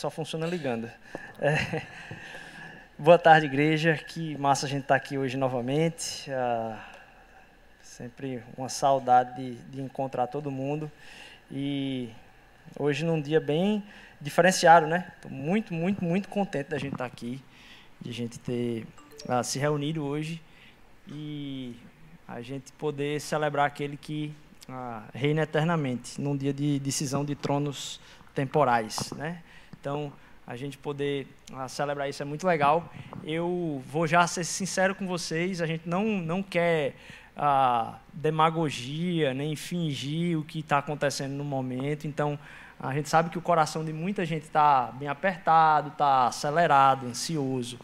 só funciona ligando. É. Boa tarde, igreja. Que massa a gente estar tá aqui hoje novamente. Ah, sempre uma saudade de, de, encontrar todo mundo. E hoje num dia bem diferenciado, né? Estou muito, muito, muito contente da gente estar tá aqui, de a gente ter ah, se reunido hoje e a gente poder celebrar aquele que ah, reina eternamente, num dia de decisão de tronos temporais, né? Então a gente poder uh, celebrar isso é muito legal. Eu vou já ser sincero com vocês, a gente não, não quer uh, demagogia, nem fingir o que está acontecendo no momento. Então, a gente sabe que o coração de muita gente está bem apertado, está acelerado, ansioso.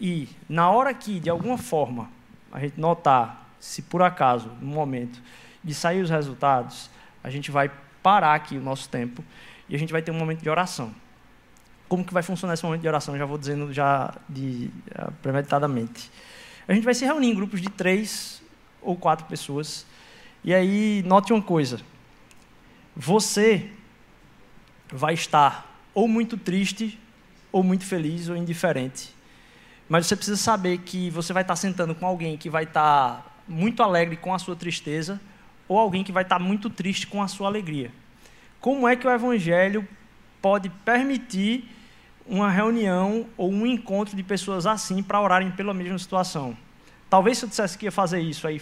E na hora que, de alguma forma, a gente notar, se por acaso, no momento de sair os resultados, a gente vai parar aqui o nosso tempo e a gente vai ter um momento de oração como que vai funcionar esse momento de oração, já vou dizendo já de, uh, premeditadamente. A gente vai se reunir em grupos de três ou quatro pessoas. E aí, note uma coisa. Você vai estar ou muito triste, ou muito feliz, ou indiferente. Mas você precisa saber que você vai estar sentando com alguém que vai estar muito alegre com a sua tristeza, ou alguém que vai estar muito triste com a sua alegria. Como é que o Evangelho pode permitir uma reunião ou um encontro de pessoas assim para orarem pela mesma situação. Talvez se eu dissesse que ia fazer isso aí,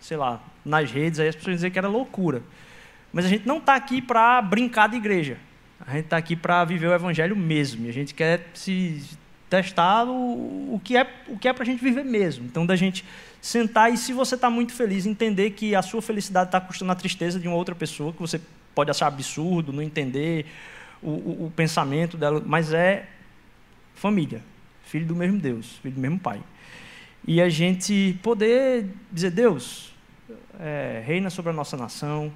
sei lá, nas redes, aí as pessoas dizer que era loucura. Mas a gente não está aqui para brincar de igreja. A gente está aqui para viver o evangelho mesmo. E a gente quer se testar o, o que é o que é para a gente viver mesmo. Então, da gente sentar e, se você está muito feliz, entender que a sua felicidade está custando a tristeza de uma outra pessoa, que você pode achar absurdo, não entender, o, o, o pensamento dela, mas é família, filho do mesmo Deus, filho do mesmo Pai. E a gente poder dizer, Deus, é, reina sobre a nossa nação,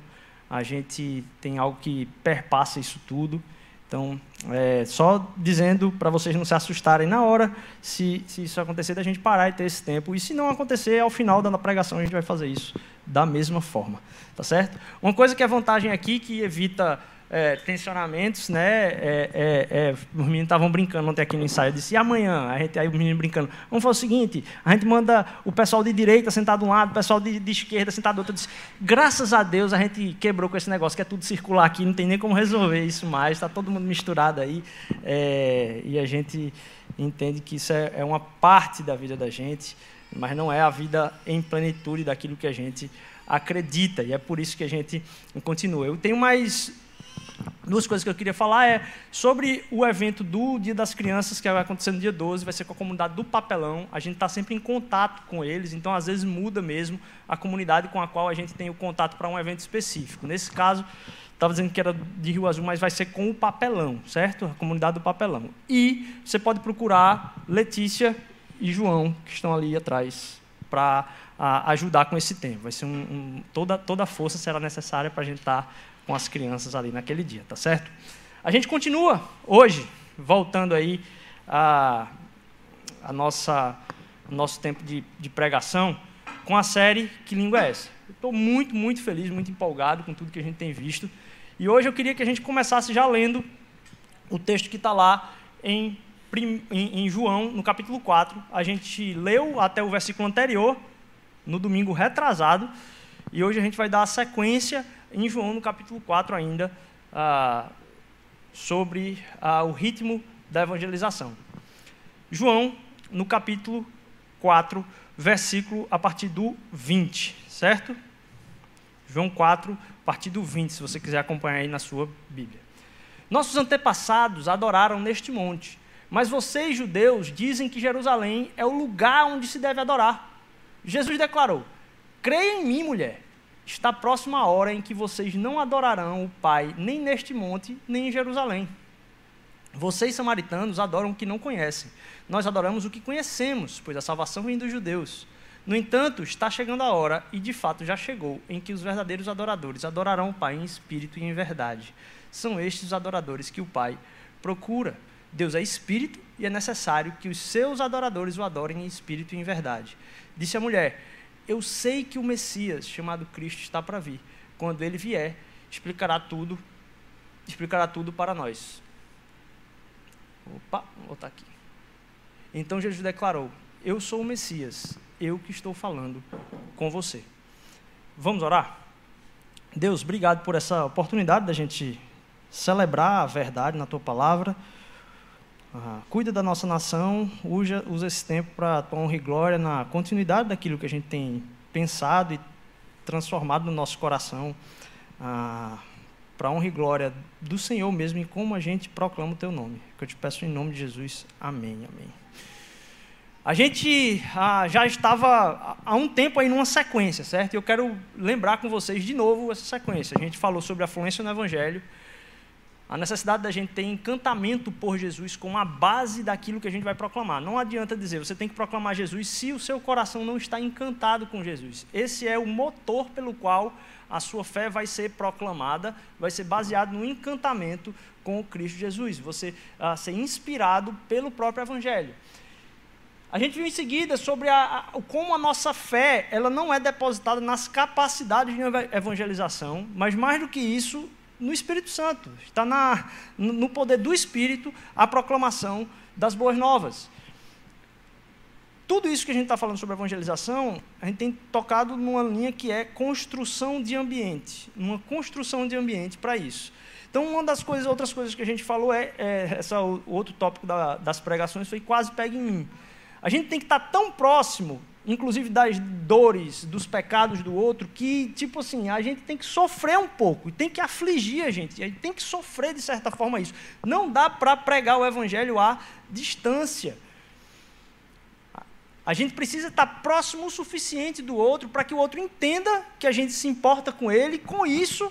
a gente tem algo que perpassa isso tudo. Então, é, só dizendo para vocês não se assustarem na hora, se, se isso acontecer, da gente parar e ter esse tempo. E se não acontecer, ao final da pregação a gente vai fazer isso da mesma forma. Tá certo? Uma coisa que é vantagem aqui, que evita é, tensionamentos, né? É, é, é os meninos estavam brincando ontem aqui no ensaio. Eu disse, e amanhã? A gente, aí os meninos brincando. Vamos fazer o seguinte: a gente manda o pessoal de direita sentado de um lado, o pessoal de, de esquerda sentado do outro. Eu disse, graças a Deus a gente quebrou com esse negócio, que é tudo circular aqui, não tem nem como resolver isso mais, está todo mundo misturado aí. É, e a gente entende que isso é, é uma parte da vida da gente, mas não é a vida em plenitude daquilo que a gente acredita, e é por isso que a gente continua. Eu tenho mais Duas coisas que eu queria falar é sobre o evento do Dia das Crianças, que vai acontecer no dia 12, vai ser com a comunidade do Papelão. A gente está sempre em contato com eles, então às vezes muda mesmo a comunidade com a qual a gente tem o contato para um evento específico. Nesse caso, estava dizendo que era de Rio Azul, mas vai ser com o Papelão, certo? A comunidade do Papelão. E você pode procurar Letícia e João, que estão ali atrás, para ajudar com esse tempo. Vai ser um, um, toda, toda a força será necessária para a gente estar tá com as crianças ali naquele dia, tá certo? A gente continua hoje, voltando aí a, a nossa nosso tempo de, de pregação, com a série Que Língua é Essa? Estou muito, muito feliz, muito empolgado com tudo que a gente tem visto. E hoje eu queria que a gente começasse já lendo o texto que está lá em, em, em, João, no capítulo 4. A gente leu até o versículo anterior, no domingo retrasado, e hoje a gente vai dar a sequência em João, no capítulo 4 ainda, ah, sobre ah, o ritmo da evangelização. João, no capítulo 4, versículo a partir do 20, certo? João 4, a partir do 20, se você quiser acompanhar aí na sua Bíblia. Nossos antepassados adoraram neste monte, mas vocês, judeus, dizem que Jerusalém é o lugar onde se deve adorar. Jesus declarou: Creia em mim, mulher está próxima a hora em que vocês não adorarão o Pai nem neste monte, nem em Jerusalém. Vocês, samaritanos, adoram o que não conhecem. Nós adoramos o que conhecemos, pois a salvação vem dos judeus. No entanto, está chegando a hora, e de fato já chegou, em que os verdadeiros adoradores adorarão o Pai em espírito e em verdade. São estes os adoradores que o Pai procura. Deus é espírito e é necessário que os seus adoradores o adorem em espírito e em verdade. Disse a mulher: eu sei que o Messias, chamado Cristo, está para vir. Quando ele vier, explicará tudo, explicará tudo para nós. Opa, vou botar aqui. Então Jesus declarou: Eu sou o Messias, eu que estou falando com você. Vamos orar? Deus, obrigado por essa oportunidade da gente celebrar a verdade na tua palavra. Cuida da nossa nação, usa, usa esse tempo para tua honra e glória na continuidade daquilo que a gente tem pensado e transformado no nosso coração. Ah, para honra e glória do Senhor mesmo e como a gente proclama o teu nome. Que eu te peço em nome de Jesus. Amém. Amém. A gente ah, já estava há um tempo aí numa sequência, certo? Eu quero lembrar com vocês de novo essa sequência. A gente falou sobre a fluência no Evangelho, a necessidade da gente ter encantamento por Jesus como a base daquilo que a gente vai proclamar. Não adianta dizer, você tem que proclamar Jesus se o seu coração não está encantado com Jesus. Esse é o motor pelo qual a sua fé vai ser proclamada, vai ser baseado no encantamento com o Cristo Jesus, você uh, ser inspirado pelo próprio Evangelho. A gente viu em seguida sobre a, a, como a nossa fé ela não é depositada nas capacidades de evangelização, mas mais do que isso, no Espírito Santo. Está na, no poder do Espírito a proclamação das boas novas tudo isso que a gente está falando sobre evangelização, a gente tem tocado numa linha que é construção de ambiente, uma construção de ambiente para isso. Então, uma das coisas, outras coisas que a gente falou é, é essa, o outro tópico da, das pregações foi quase pega em mim. A gente tem que estar tá tão próximo, inclusive das dores, dos pecados do outro, que tipo assim a gente tem que sofrer um pouco, tem que afligir a gente, a gente tem que sofrer de certa forma isso. Não dá para pregar o evangelho à distância. A gente precisa estar próximo o suficiente do outro para que o outro entenda que a gente se importa com ele, e com isso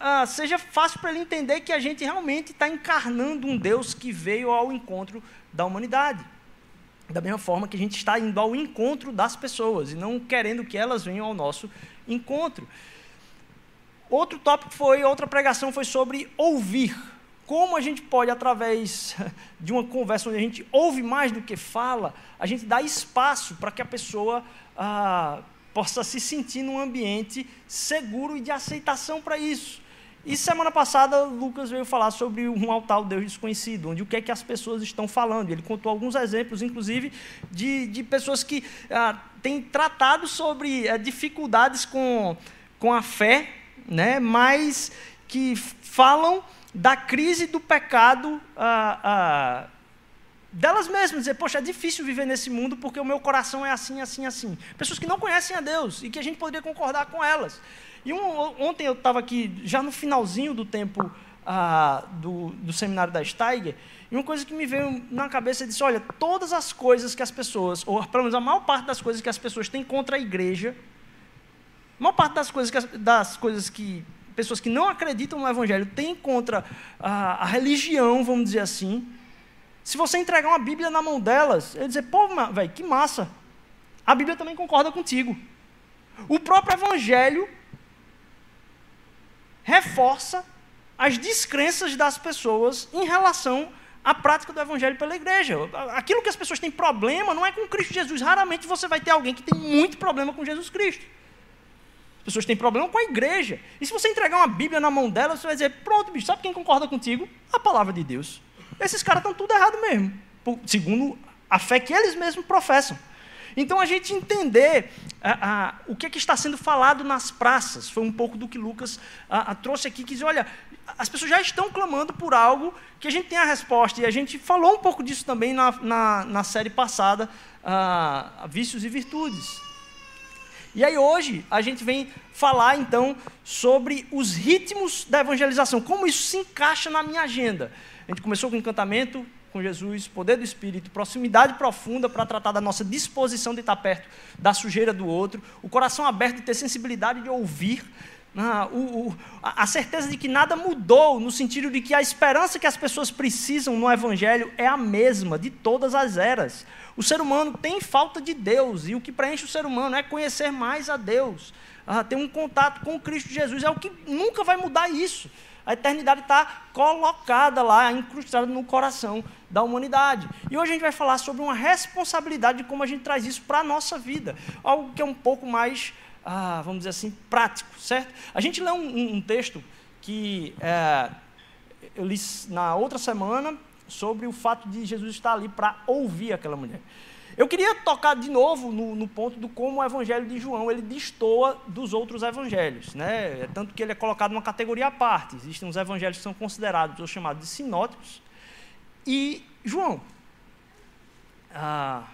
ah, seja fácil para ele entender que a gente realmente está encarnando um Deus que veio ao encontro da humanidade. Da mesma forma que a gente está indo ao encontro das pessoas e não querendo que elas venham ao nosso encontro. Outro tópico foi, outra pregação foi sobre ouvir como a gente pode, através de uma conversa onde a gente ouve mais do que fala, a gente dá espaço para que a pessoa ah, possa se sentir num ambiente seguro e de aceitação para isso. E semana passada, Lucas veio falar sobre um altar Deus desconhecido, onde o que é que as pessoas estão falando. Ele contou alguns exemplos, inclusive, de, de pessoas que ah, têm tratado sobre ah, dificuldades com, com a fé, né, mas que falam da crise do pecado ah, ah, delas mesmas, dizer, poxa, é difícil viver nesse mundo porque o meu coração é assim, assim, assim. Pessoas que não conhecem a Deus e que a gente poderia concordar com elas. E um, ontem eu estava aqui, já no finalzinho do tempo ah, do, do seminário da Steiger, e uma coisa que me veio na cabeça é disse: olha, todas as coisas que as pessoas, ou pelo menos a maior parte das coisas que as pessoas têm contra a igreja, a maior parte das coisas que, das coisas que pessoas que não acreditam no Evangelho têm contra a, a religião, vamos dizer assim, se você entregar uma Bíblia na mão delas, ele dizer, pô, velho, que massa. A Bíblia também concorda contigo. O próprio Evangelho reforça as descrenças das pessoas em relação à prática do Evangelho pela igreja. Aquilo que as pessoas têm problema não é com Cristo Jesus. Raramente você vai ter alguém que tem muito problema com Jesus Cristo pessoas têm problema com a igreja. E se você entregar uma Bíblia na mão delas, você vai dizer: pronto, bicho, sabe quem concorda contigo? A palavra de Deus. Esses caras estão tudo errado mesmo, segundo a fé que eles mesmos professam. Então, a gente entender o que, é que, está sendo falado nas praças, foi um pouco do que Lucas trouxe aqui, que diz, olha, as pessoas já estão clamando por algo que a gente tem a resposta, e a gente falou um pouco disso também na, na, na série passada, Vícios e Virtudes. E aí hoje a gente vem falar então sobre os ritmos da evangelização, como isso se encaixa na minha agenda. A gente começou com encantamento com Jesus, poder do Espírito, proximidade profunda para tratar da nossa disposição de estar perto da sujeira do outro, o coração aberto de ter sensibilidade de ouvir, o, o, a certeza de que nada mudou, no sentido de que a esperança que as pessoas precisam no Evangelho é a mesma de todas as eras. O ser humano tem falta de Deus, e o que preenche o ser humano é conhecer mais a Deus, ah, ter um contato com Cristo Jesus, é o que nunca vai mudar isso. A eternidade está colocada lá, incrustada no coração da humanidade. E hoje a gente vai falar sobre uma responsabilidade de como a gente traz isso para a nossa vida, algo que é um pouco mais ah, vamos dizer assim, prático, certo? A gente lê um, um texto que é, eu li na outra semana sobre o fato de Jesus estar ali para ouvir aquela mulher. Eu queria tocar de novo no, no, ponto do como o evangelho de João ele destoa dos outros evangelhos. Né? É tanto que ele é colocado numa categoria à parte. Existem os evangelhos que são considerados ou chamados de sinóticos. E João. Ah,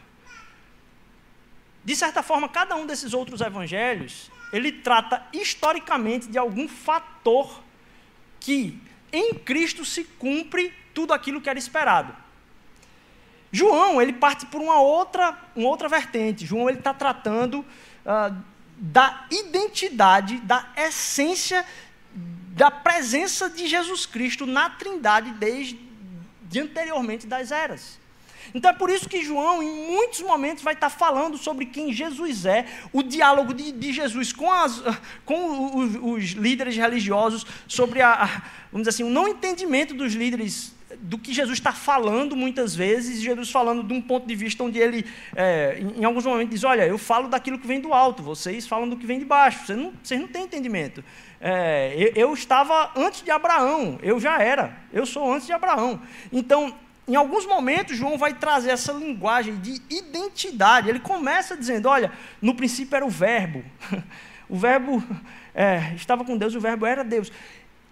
de certa forma, cada um desses outros evangelhos, ele trata historicamente de algum fator que em Cristo se cumpre tudo aquilo que era esperado. João, ele parte por uma outra, uma outra vertente. João, ele está tratando uh, da identidade, da essência, da presença de Jesus Cristo na trindade desde de anteriormente das eras. Então é por isso que João, em muitos momentos, vai estar falando sobre quem Jesus é, o diálogo de, de Jesus com, as, com os, os, líderes religiosos, sobre a, vamos dizer assim, o não entendimento dos líderes do que Jesus está falando muitas vezes, Jesus falando de um ponto de vista onde ele, é, em, alguns momentos, diz: Olha, eu falo daquilo que vem do alto, vocês falam do que vem de baixo, vocês não, vocês não têm entendimento. É, eu, eu, estava antes de Abraão, eu já era, eu sou antes de Abraão. Então, em alguns momentos, João vai trazer essa linguagem de identidade. Ele começa dizendo: Olha, no princípio era o Verbo, o Verbo é, estava com Deus, o Verbo era Deus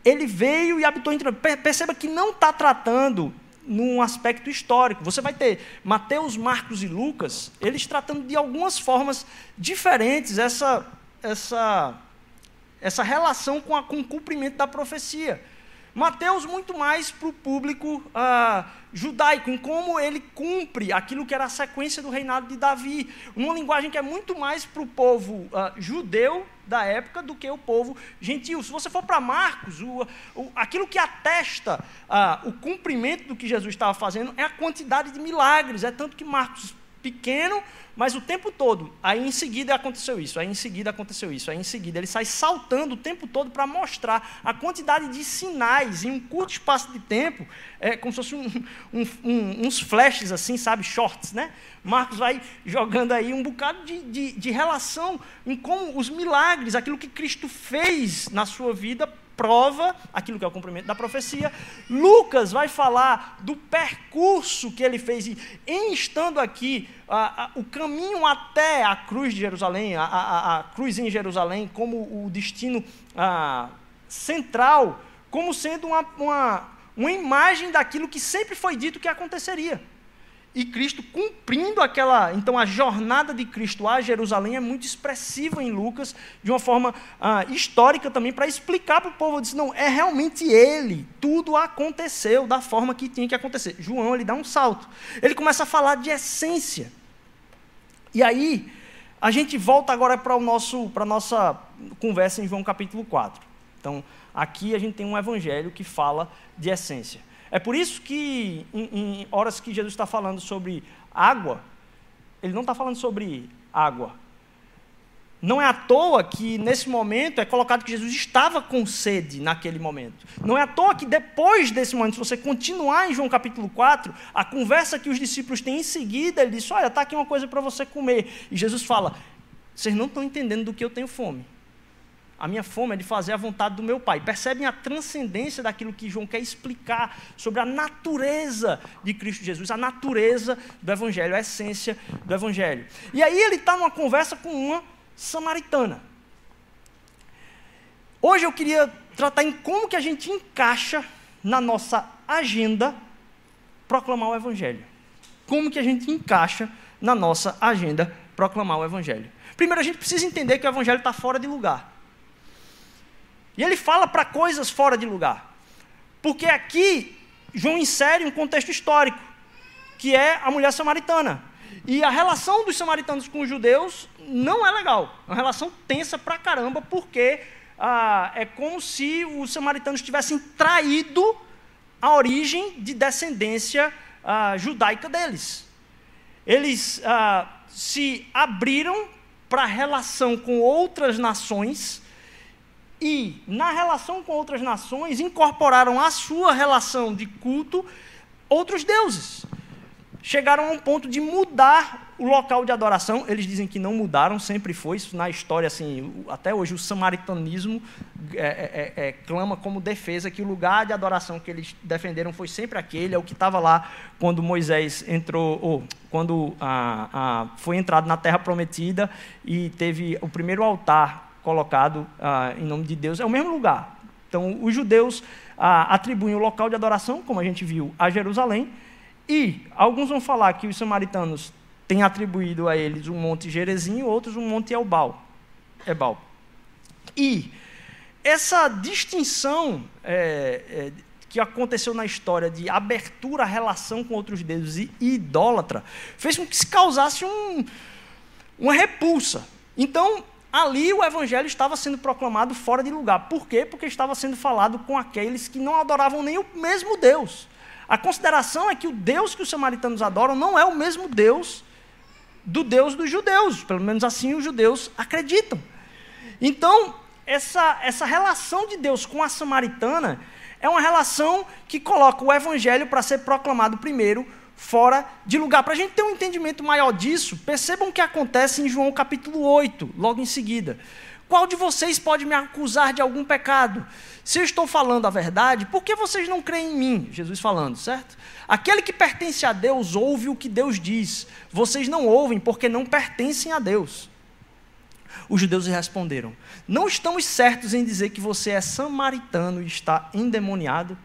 ele veio e habitou entre Perceba que não está tratando num aspecto histórico. Você vai ter Mateus, Marcos e Lucas, eles tratando de algumas formas diferentes essa, essa, essa relação com, a, com o cumprimento da profecia. Mateus muito mais para o público ah, judaico, em como ele cumpre aquilo que era a sequência do reinado de Davi. Uma linguagem que é muito mais para o povo ah, judeu da época do que o povo gentil. Se você for para Marcos, o, o, aquilo que atesta ah, o cumprimento do que Jesus estava fazendo é a quantidade de milagres. É tanto que Marcos pequeno, mas o tempo todo. Aí em seguida aconteceu isso, aí em seguida aconteceu isso, aí em seguida. Ele sai saltando o tempo todo para mostrar a quantidade de sinais em um curto espaço de tempo, é como se fosse um, um, um, uns flashes assim, sabe, shorts, né? Marcos vai jogando aí um bocado de, de, de relação em como os milagres, aquilo que Cristo fez na sua vida, prova aquilo que é o cumprimento da profecia. Lucas vai falar do percurso que ele fez, e em estando aqui, a, a, o caminho até a cruz de Jerusalém, a, a cruz em Jerusalém, como o destino central, como sendo uma, uma, uma imagem daquilo que sempre foi dito que aconteceria e Cristo cumprindo aquela. Então, a jornada de Cristo a Jerusalém é muito expressiva em Lucas, de uma forma ah, histórica também, para explicar para o povo: disse, não, é realmente ele, tudo aconteceu da forma que tinha que acontecer. João, ele dá um salto. Ele começa a falar de essência. E aí, a gente volta agora para a nossa conversa em João capítulo 4. Então, aqui a gente tem um evangelho que fala de essência. É por isso que, em, em horas que Jesus está falando sobre água, ele não está falando sobre água. Não é à toa que, nesse momento, é colocado que Jesus estava com sede naquele momento. Não é à toa que, depois desse momento, se você continuar em João capítulo 4, a conversa que os discípulos têm em seguida, ele diz: Olha, está aqui uma coisa para você comer. E Jesus fala: Vocês não estão entendendo do que eu tenho fome. A minha fome é de fazer a vontade do meu Pai. Percebem a transcendência daquilo que João quer explicar sobre a natureza de Cristo Jesus, a natureza do Evangelho, a essência do Evangelho. E aí ele está numa conversa com uma samaritana. Hoje eu queria tratar em como que a gente encaixa na nossa agenda proclamar o Evangelho. Como que a gente encaixa na nossa agenda proclamar o Evangelho. Primeiro, a gente precisa entender que o Evangelho está fora de lugar. E ele fala para coisas fora de lugar. Porque aqui João insere um contexto histórico, que é a mulher samaritana. E a relação dos samaritanos com os judeus não é legal. É uma relação tensa pra caramba, porque ah, é como se os samaritanos tivessem traído a origem de descendência ah, judaica deles. Eles ah, se abriram para a relação com outras nações e, na relação com outras nações, incorporaram à sua relação de culto outros deuses. chegaram a um ponto de mudar o local de adoração. Eles dizem que não mudaram, sempre foi isso na história. Assim, até hoje o samaritanismo é, é, é, é clama como defesa que o lugar de adoração que eles defenderam foi sempre aquele, é o que estava lá quando Moisés entrou, ou quando foi entrado na Terra Prometida e teve o primeiro altar colocado ah, em nome de Deus. É o mesmo lugar. Então, os judeus ah, atribuem o local de adoração, como a gente viu, a Jerusalém e alguns vão falar que os samaritanos têm atribuído a eles um monte Gerezinho, outros um monte Elbal. Ebal. E essa distinção é, é, que aconteceu na história de abertura à relação com outros deuses e, e idólatra fez com que se causasse um, uma repulsa. Então, ali o evangelho estava sendo proclamado fora de lugar. Por quê? Porque estava sendo falado com aqueles que não adoravam nem o mesmo Deus. A consideração é que o Deus que os samaritanos adoram não é o mesmo Deus do Deus dos judeus, pelo menos assim os judeus acreditam. Então, essa, essa relação de Deus com a samaritana é uma relação que coloca o evangelho para ser proclamado primeiro fora de lugar. Para a gente ter um entendimento maior disso, percebam o que acontece em João capítulo 8, logo em seguida. Qual de vocês pode me acusar de algum pecado? Se eu estou falando a verdade, por que vocês não creem em mim? Jesus falando, certo? Aquele que pertence a Deus ouve o que Deus diz. Vocês não ouvem porque não pertencem a Deus. Os judeus responderam: Não estamos certos em dizer que você é samaritano e está endemoniado?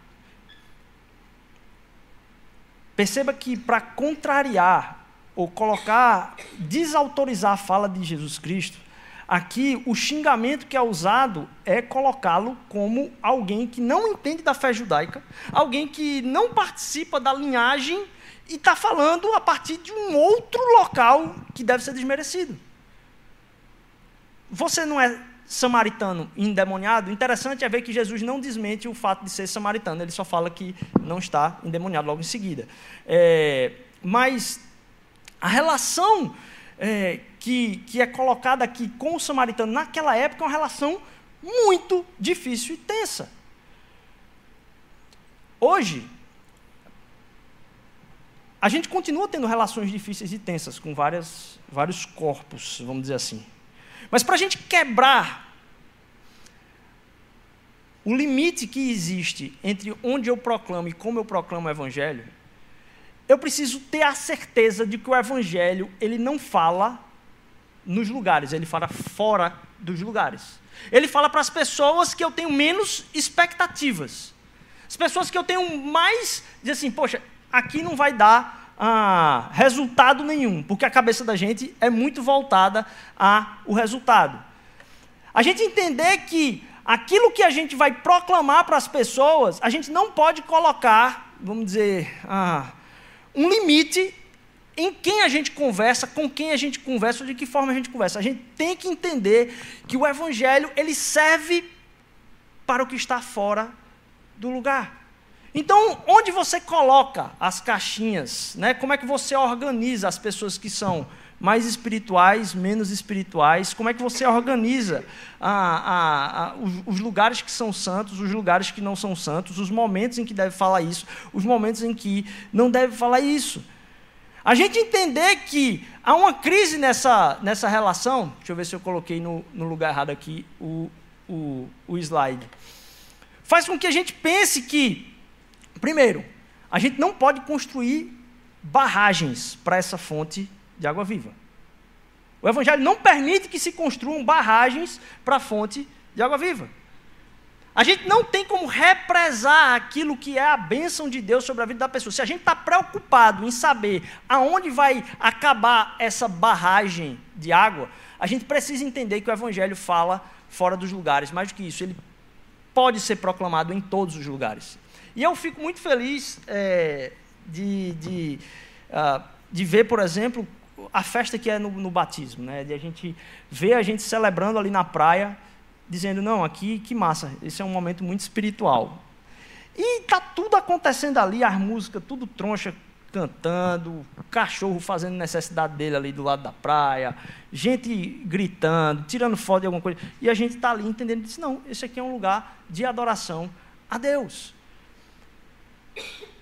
Perceba que para contrariar ou colocar, desautorizar a fala de Jesus Cristo, Aqui, o xingamento que é usado é colocá-lo como alguém que não entende da fé judaica, alguém que não participa da linhagem e está falando a partir de um outro local que deve ser desmerecido. Você não é samaritano endemoniado? Interessante é ver que Jesus não desmente o fato de ser samaritano, ele só fala que não está endemoniado logo em seguida. É, mas a relação é, que, que é colocada aqui com o samaritano naquela época é uma relação muito difícil e tensa. Hoje, a gente continua tendo relações difíceis e tensas com várias, vários corpos, vamos dizer assim. Mas para a gente quebrar o limite que existe entre onde eu proclamo e como eu proclamo o Evangelho, eu preciso ter a certeza de que o evangelho, ele não fala nos lugares, ele fala fora dos lugares. Ele fala para as pessoas que eu tenho menos expectativas. As pessoas que eu tenho mais, diz assim, poxa, aqui não vai dar ah, resultado nenhum, porque a cabeça da gente é muito voltada ao resultado. A gente entender que aquilo que a gente vai proclamar para as pessoas, a gente não pode colocar, vamos dizer, ah, um limite em quem a gente conversa, com quem a gente conversa, de que forma a gente conversa. A gente tem que entender que o evangelho ele serve para o que está fora do lugar. Então, onde você coloca as caixinhas, né? Como é que você organiza as pessoas que são mais espirituais, menos espirituais, como é que você organiza a, a, a, os, os, lugares que são santos, os lugares que não são santos, os momentos em que deve falar isso, os momentos em que não deve falar isso. A gente entender que há uma crise nessa, nessa relação, deixa eu ver se eu coloquei no, no lugar errado aqui o, o, o slide, faz com que a gente pense que, primeiro, a gente não pode construir barragens para essa fonte de água viva. O Evangelho não permite que se construam barragens para a fonte de água viva. A gente não tem como represar aquilo que é a bênção de Deus sobre a vida da pessoa. Se a gente está preocupado em saber aonde vai acabar essa barragem de água, a gente precisa entender que o Evangelho fala fora dos lugares. Mais do que isso, ele pode ser proclamado em todos os lugares. E eu fico muito feliz é, de, de, uh, de ver, por exemplo, a festa que é no, no, batismo, né? De a gente ver a gente celebrando ali na praia, dizendo, não, aqui que massa, esse é um momento muito espiritual. E tá tudo acontecendo ali, as músicas, tudo troncha cantando, cachorro fazendo necessidade dele ali do lado da praia, gente gritando, tirando foto de alguma coisa. E a gente está ali entendendo, disse, não, esse aqui é um lugar de adoração a Deus.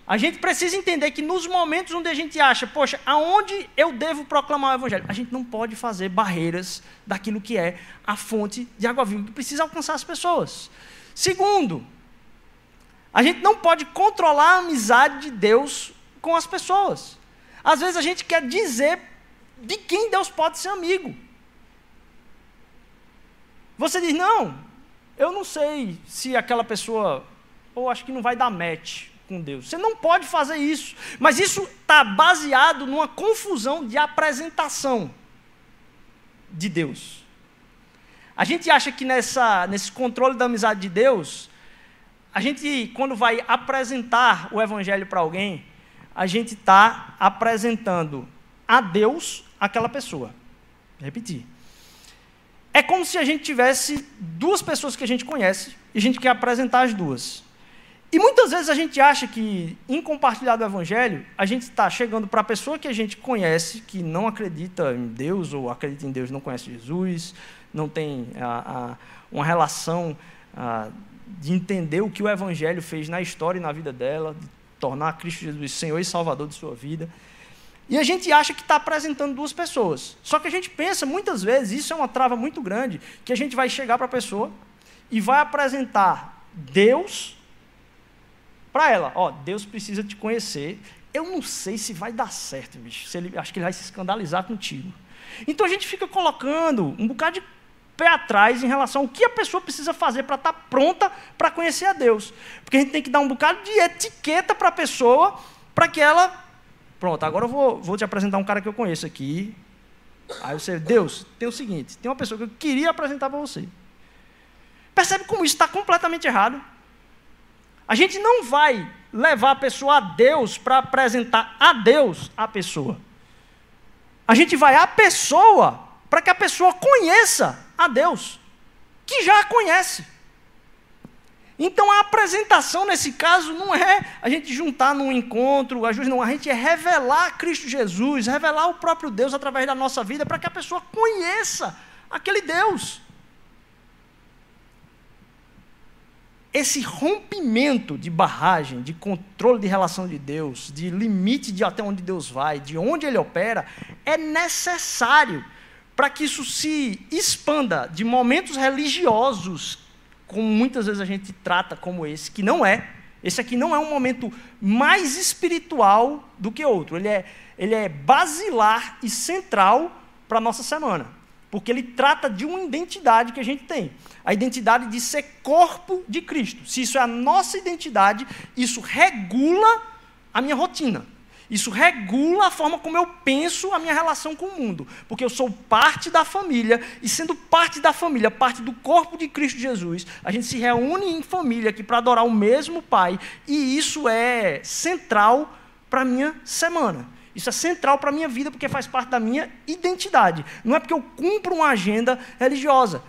A gente precisa entender que nos momentos onde a gente acha, poxa, aonde eu devo proclamar o Evangelho? A gente não pode fazer barreiras daquilo que é a fonte de água viva, que precisa alcançar as pessoas. Segundo, a gente não pode controlar a amizade de Deus com as pessoas. Às vezes a gente quer dizer de quem Deus pode ser amigo. Você diz, não, eu não sei se aquela pessoa, ou acho que não vai dar match com Deus. Você não pode fazer isso. Mas isso está baseado numa confusão de apresentação de Deus. A gente acha que nessa, nesse controle da amizade de Deus, a gente, quando vai apresentar o Evangelho para alguém, a gente está apresentando a Deus aquela pessoa. Repetir. É como se a gente tivesse duas pessoas que a gente conhece e a gente quer apresentar as duas. E muitas vezes a gente acha que, em compartilhar do Evangelho, a gente está chegando para a pessoa que a gente conhece, que não acredita em Deus, ou acredita em Deus não conhece Jesus, não tem a, a, uma relação a, de entender o que o Evangelho fez na história e na vida dela, de tornar Cristo Jesus Senhor e Salvador de sua vida. E a gente acha que está apresentando duas pessoas. Só que a gente pensa, muitas vezes, isso é uma trava muito grande, que a gente vai chegar para a pessoa e vai apresentar Deus para ela, ó, Deus precisa te conhecer. Eu não sei se vai dar certo, bicho. Se ele, acho que ele vai se escandalizar contigo. Então a gente fica colocando um bocado de pé atrás em relação ao que a pessoa precisa fazer para estar tá pronta para conhecer a Deus. Porque a gente tem que dar um bocado de etiqueta para a pessoa, para que ela. Pronto, agora eu vou, vou te apresentar um cara que eu conheço aqui. Aí você, Deus, tem o seguinte: tem uma pessoa que eu queria apresentar para você. Percebe como isso está completamente errado? A gente não vai levar a pessoa a Deus para apresentar a Deus a pessoa. A gente vai a pessoa para que a pessoa conheça a Deus, que já a conhece. Então a apresentação nesse caso não é a gente juntar num encontro, a não, a gente é revelar Cristo Jesus, revelar o próprio Deus através da nossa vida para que a pessoa conheça aquele Deus. Esse rompimento de barragem, de controle de relação de Deus, de limite de até onde Deus vai, de onde ele opera, é necessário para que isso se expanda de momentos religiosos, como muitas vezes a gente trata como esse, que não é. Esse aqui não é um momento mais espiritual do que outro. Ele é, ele é basilar e central para a nossa semana porque ele trata de uma identidade que a gente tem. A identidade de ser corpo de Cristo. Se isso é a nossa identidade, isso regula a minha rotina. Isso regula a forma como eu penso a minha relação com o mundo. Porque eu sou parte da família, e sendo parte da família, parte do corpo de Cristo Jesus, a gente se reúne em família aqui para adorar o mesmo Pai, e isso é central para a minha semana. Isso é central para a minha vida, porque faz parte da minha identidade. Não é porque eu cumpro uma agenda religiosa.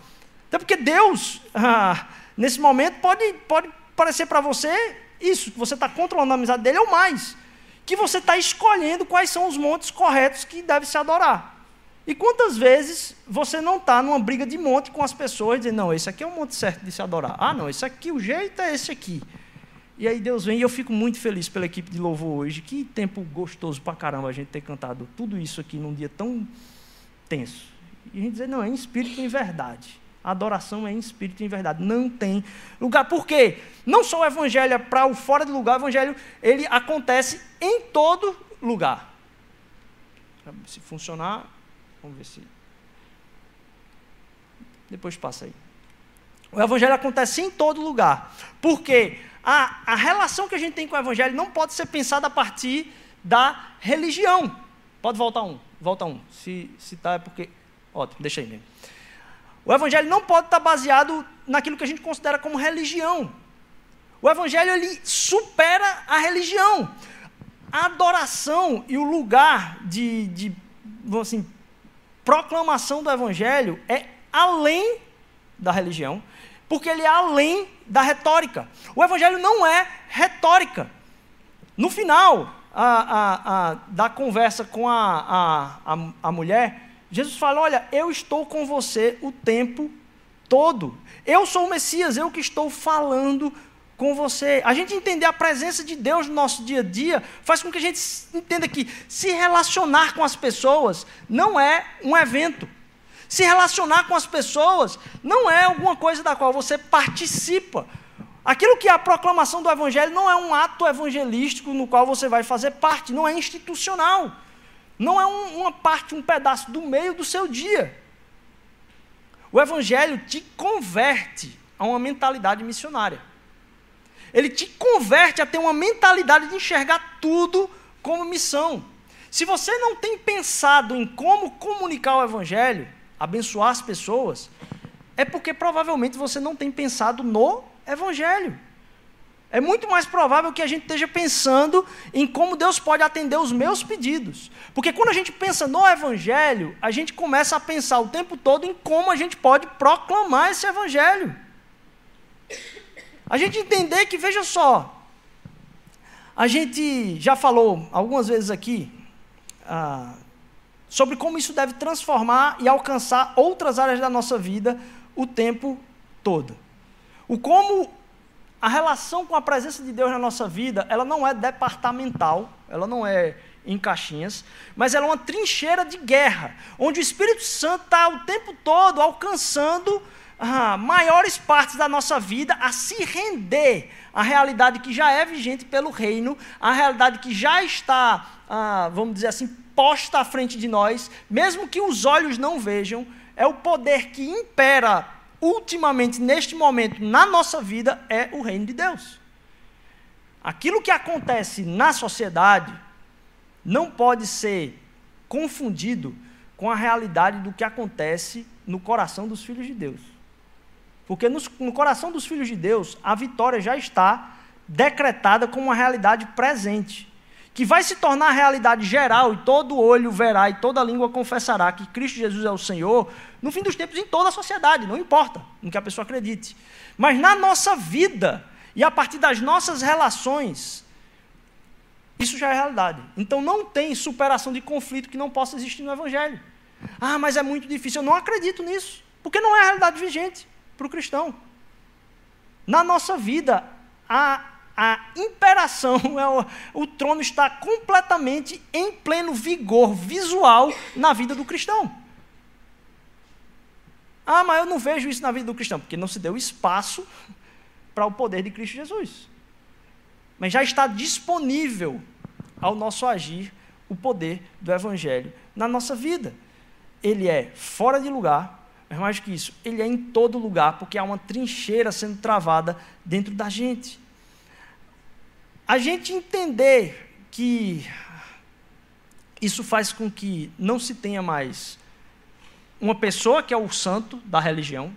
Até porque Deus, ah, nesse momento, pode, pode parecer para você isso, que você está controlando a amizade dele ou mais. Que você está escolhendo quais são os montes corretos que deve se adorar. E quantas vezes você não está numa briga de monte com as pessoas, dizendo, não, esse aqui é o monte certo de se adorar. Ah, não, esse aqui, o jeito é esse aqui. E aí Deus vem e eu fico muito feliz pela equipe de louvor hoje. Que tempo gostoso pra caramba a gente ter cantado tudo isso aqui num dia tão tenso. E a gente dizer, não, é em espírito e em verdade. A adoração é em espírito e em verdade. Não tem lugar. Por quê? Não só o evangelho é para o fora de lugar, o evangelho ele acontece em todo lugar. Se funcionar, vamos ver se. Depois passa aí. O evangelho acontece em todo lugar. Por quê? a, a relação que a gente tem com o Evangelho não pode ser pensada a partir da religião. Pode voltar um, volta um. Se está é porque. Ótimo, deixa aí mesmo. O Evangelho não pode estar baseado naquilo que a gente considera como religião. O Evangelho ele supera a religião. A adoração e o lugar de, de assim, proclamação do Evangelho é além da religião porque ele é além da retórica. O evangelho não é retórica. No final a, a, a, da conversa com a, mulher, Jesus fala: Olha, eu estou com você o tempo todo. Eu sou o Messias, eu que estou falando com você. A gente entender a presença de Deus no nosso dia a dia faz com que a gente entenda que se relacionar com as pessoas não é um evento. Se relacionar com as pessoas não é alguma coisa da qual você participa. Aquilo que é a proclamação do Evangelho não é um ato evangelístico no qual você vai fazer parte, não é institucional. Não é um, uma parte, um pedaço do meio do seu dia. O Evangelho te converte a uma mentalidade missionária. Ele te converte a ter uma mentalidade de enxergar tudo como missão. Se você não tem pensado em como comunicar o Evangelho, abençoar as pessoas, é porque provavelmente você não tem pensado no Evangelho. É muito mais provável que a gente esteja pensando em como Deus pode atender os meus pedidos. Porque quando a gente pensa no Evangelho, a gente começa a pensar o tempo todo em como a gente pode proclamar esse Evangelho. A gente entender que, veja só, a gente já falou algumas vezes aqui ah, sobre como isso deve transformar e alcançar outras áreas da nossa vida o tempo todo. O como a relação com a presença de Deus na nossa vida, ela não é departamental, ela não é em caixinhas, mas ela é uma trincheira de guerra, onde o Espírito Santo está o tempo todo alcançando ah, maiores partes da nossa vida a se render à realidade que já é vigente pelo reino, à realidade que já está, ah, vamos dizer assim, posta à frente de nós, mesmo que os olhos não vejam, é o poder que impera ultimamente, neste momento, na nossa vida, é o reino de Deus. Aquilo que acontece na sociedade não pode ser confundido com a realidade do que acontece no coração dos filhos de Deus. Porque no, no, coração dos filhos de Deus, a vitória já está decretada como uma realidade presente que vai se tornar realidade geral e todo olho verá e toda língua confessará que Cristo Jesus é o Senhor, no fim dos tempos em toda a sociedade, não importa no que a pessoa acredite. Mas na nossa vida e a partir das nossas relações, isso já é realidade. Então não tem superação de conflito que não possa existir no Evangelho. Ah, mas é muito difícil. Eu não acredito nisso, porque não é a realidade vigente para o cristão. Na nossa vida, a a imperação, é o, trono está completamente em pleno vigor visual na vida do cristão. Ah, mas eu não vejo isso na vida do cristão, porque não se deu espaço para o poder de Cristo Jesus. Mas já está disponível ao nosso agir o poder do Evangelho na nossa vida. Ele é fora de lugar, mas mais que isso, ele é em todo lugar, porque há uma trincheira sendo travada dentro da gente a gente entender que isso faz com que não se tenha mais uma pessoa que é o santo da religião,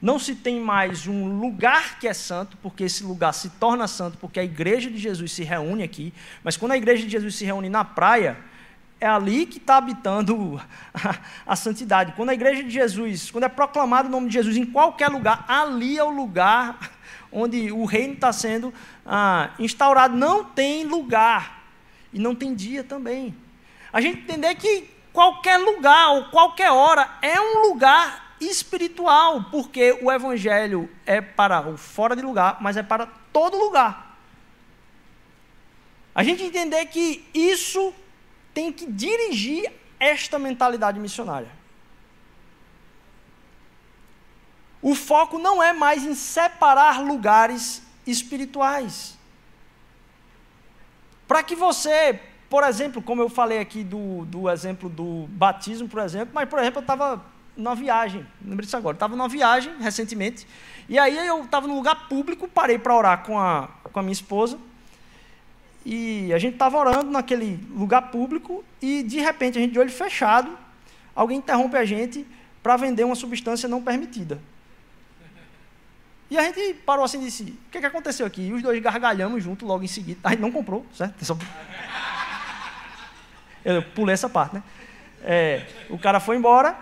não se tem mais um lugar que é santo, porque esse lugar se torna santo, porque a igreja de Jesus se reúne aqui, mas quando a igreja de Jesus se reúne na praia, é ali que está habitando a, a, santidade. Quando a igreja de Jesus, quando é proclamado o nome de Jesus em qualquer lugar, ali é o lugar onde o reino está sendo ah, instaurado. Não tem lugar e não tem dia também. A gente entender que qualquer lugar ou qualquer hora é um lugar espiritual, porque o evangelho é para o fora de lugar, mas é para todo lugar. A gente entender que isso tem que dirigir esta mentalidade missionária. O foco não é mais em separar lugares espirituais. Para que você, por exemplo, como eu falei aqui do, do exemplo do batismo, por exemplo, mas, por exemplo, eu estava numa viagem, lembrei disso agora, estava numa viagem recentemente, e aí eu estava num lugar público, parei para orar com a, com a minha esposa, e a gente estava orando naquele lugar público, e de repente, a gente de olho fechado, alguém interrompe a gente para vender uma substância não permitida. E a gente parou assim e disse: O que, que aconteceu aqui? E os dois gargalhamos junto logo em seguida. A gente não comprou, certo? Só... Eu pulei essa parte, né? É, o cara foi embora,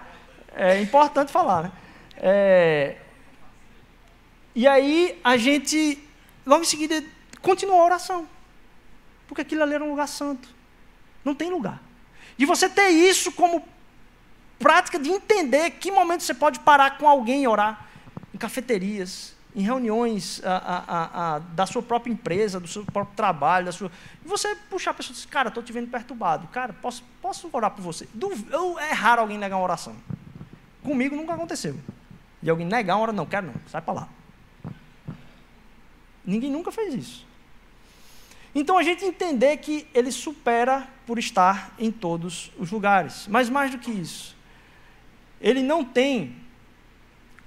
é importante falar, né? É, e aí a gente, logo em seguida, continuou a oração. Porque aquilo ali era um lugar santo. Não tem lugar. E você ter isso como prática de entender que momento você pode parar com alguém e orar. Em cafeterias, em reuniões a, a, a, da sua própria empresa, do seu próprio trabalho, da sua. Você puxar a pessoa e dizer, cara, estou te vendo perturbado. Cara, posso, posso orar por você? Eu, é raro alguém negar uma oração. Comigo nunca aconteceu. E alguém negar uma oração, não, quero não, sai para lá. Ninguém nunca fez isso. Então a gente entender que ele supera por estar em todos os lugares. Mas mais do que isso, ele não tem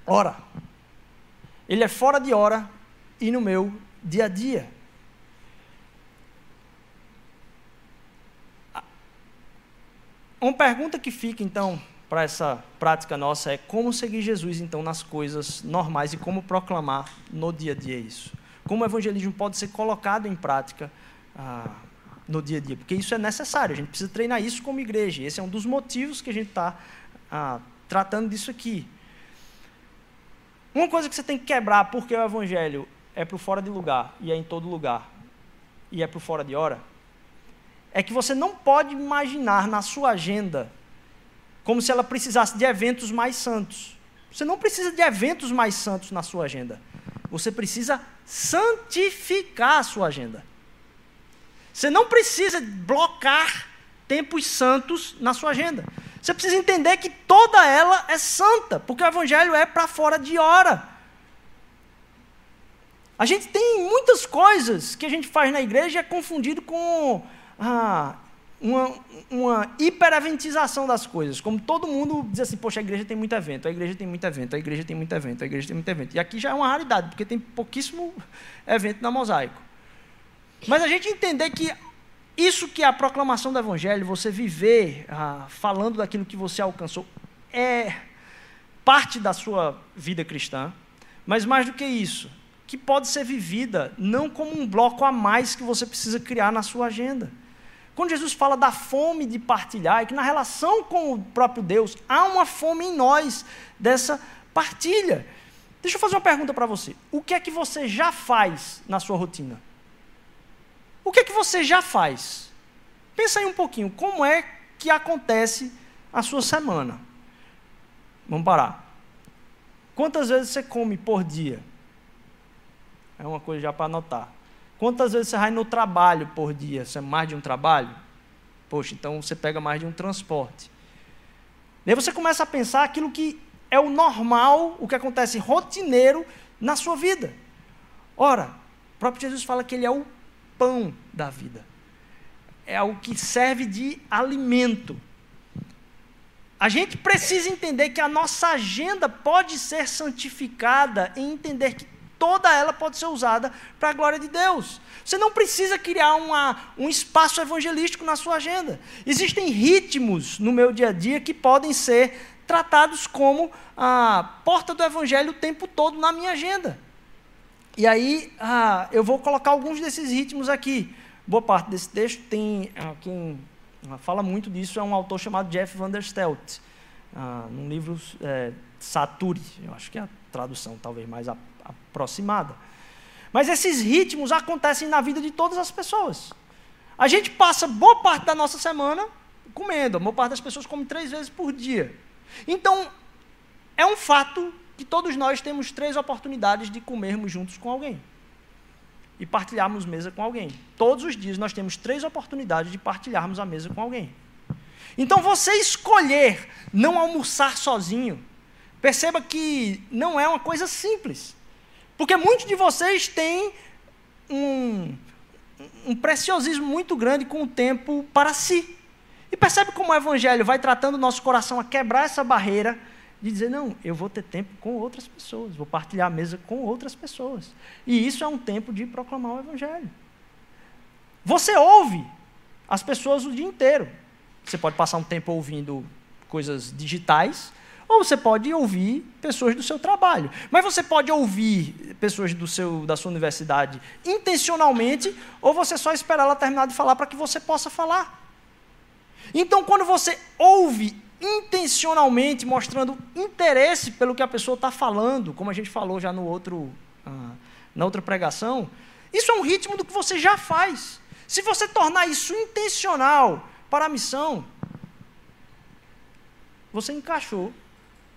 hora. Ele é fora de hora e no meu dia a dia. Uma pergunta que fica então para essa prática nossa é como seguir Jesus então nas coisas normais e como proclamar no dia a dia isso. Como o evangelismo pode ser colocado em prática ah, no dia a dia, porque isso é necessário, a gente precisa treinar isso como igreja. Esse é um dos motivos que a gente está ah, tratando disso aqui. Uma coisa que você tem que quebrar, porque o evangelho é para o fora de lugar e é em todo lugar, e é para o fora de hora, é que você não pode imaginar na sua agenda como se ela precisasse de eventos mais santos. Você não precisa de eventos mais santos na sua agenda. Você precisa santificar a sua agenda. Você não precisa blocar tempos santos na sua agenda. Você precisa entender que toda ela é santa, porque o evangelho é para fora de hora. A gente tem muitas coisas que a gente faz na igreja é confundido com ah, uma, uma hipereventização das coisas. Como todo mundo diz assim, poxa, a igreja tem muito evento, a igreja tem muito evento, a igreja tem muito evento, a igreja tem muito evento. E aqui já é uma raridade, porque tem pouquíssimo evento na mosaico. Mas a gente entender que isso que é a proclamação do Evangelho, você viver ah, falando daquilo que você alcançou, é parte da sua vida cristã, mas mais do que isso, que pode ser vivida não como um bloco a mais que você precisa criar na sua agenda. Quando Jesus fala da fome de partilhar, é que na relação com o próprio Deus há uma fome em nós dessa partilha. Deixa eu fazer uma pergunta para você. O que é que você já faz na sua rotina? O que é que você já faz? Pensa aí um pouquinho, como é que acontece a sua semana? Vamos parar. Quantas vezes você come por dia? É uma coisa já para anotar. Quantas vezes você vai no trabalho por dia? Você é mais de um trabalho? Poxa, então você pega mais de um transporte. E aí você começa a pensar aquilo que é o normal, o que acontece rotineiro na sua vida. Ora, o próprio Jesus fala que ele é o pão da vida. É o que serve de alimento. A gente precisa entender que a nossa agenda pode ser santificada em entender que toda ela pode ser usada para a glória de Deus. Você não precisa criar uma, um espaço evangelístico na sua agenda. Existem ritmos no meu dia a dia que podem ser tratados como a porta do evangelho o tempo todo na minha agenda. E aí, ah, eu vou colocar alguns desses ritmos aqui. Boa parte desse texto tem ah, quem ah, fala muito disso é um autor chamado Jeff Van der ah, num livro é, Saturi, eu acho que é a tradução talvez mais aproximada. Mas esses ritmos acontecem na vida de todas as pessoas. A gente passa boa parte da nossa semana comendo, a boa parte das pessoas come três vezes por dia. Então, é um fato que todos nós temos três oportunidades de comermos juntos com alguém e partilharmos mesa com alguém. Todos os dias nós temos três oportunidades de partilharmos a mesa com alguém. Então você escolher não almoçar sozinho, perceba que não é uma coisa simples. Porque muitos de vocês têm um, um preciosismo muito grande com o tempo para si. E percebe como o Evangelho vai tratando o nosso coração a quebrar essa barreira de dizer, não, eu vou ter tempo com outras pessoas, vou partilhar a mesa com outras pessoas. E isso é um tempo de proclamar o Evangelho. Você ouve as pessoas o dia inteiro. Você pode passar um tempo ouvindo coisas digitais, ou você pode ouvir pessoas do seu trabalho. Mas você pode ouvir pessoas do seu, da sua universidade intencionalmente, ou você só esperar ela terminar de falar para que você possa falar. Então, quando você ouve intencionalmente mostrando interesse pelo que a pessoa está falando, como a gente falou já no outro, ah, na outra pregação, isso é um ritmo do que você já faz. Se você tornar isso intencional para a missão, você encaixou